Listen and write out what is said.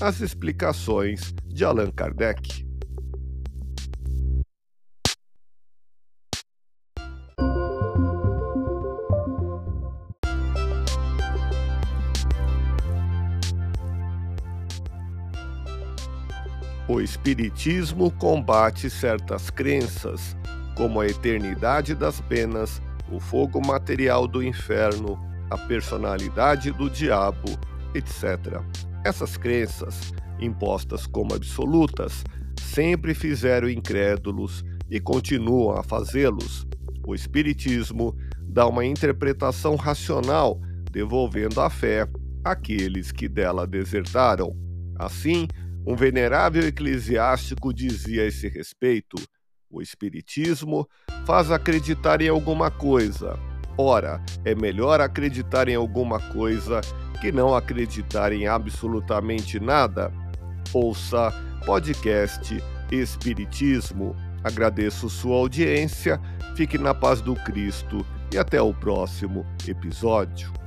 as explicações de Allan Kardec. O Espiritismo combate certas crenças, como a eternidade das penas, o fogo material do inferno, a personalidade do diabo, etc. Essas crenças, impostas como absolutas, sempre fizeram incrédulos e continuam a fazê-los. O Espiritismo dá uma interpretação racional, devolvendo a fé àqueles que dela desertaram. Assim, um venerável eclesiástico dizia a esse respeito: o Espiritismo faz acreditar em alguma coisa. Ora, é melhor acreditar em alguma coisa que não acreditar em absolutamente nada. Ouça podcast Espiritismo. Agradeço sua audiência, fique na paz do Cristo e até o próximo episódio.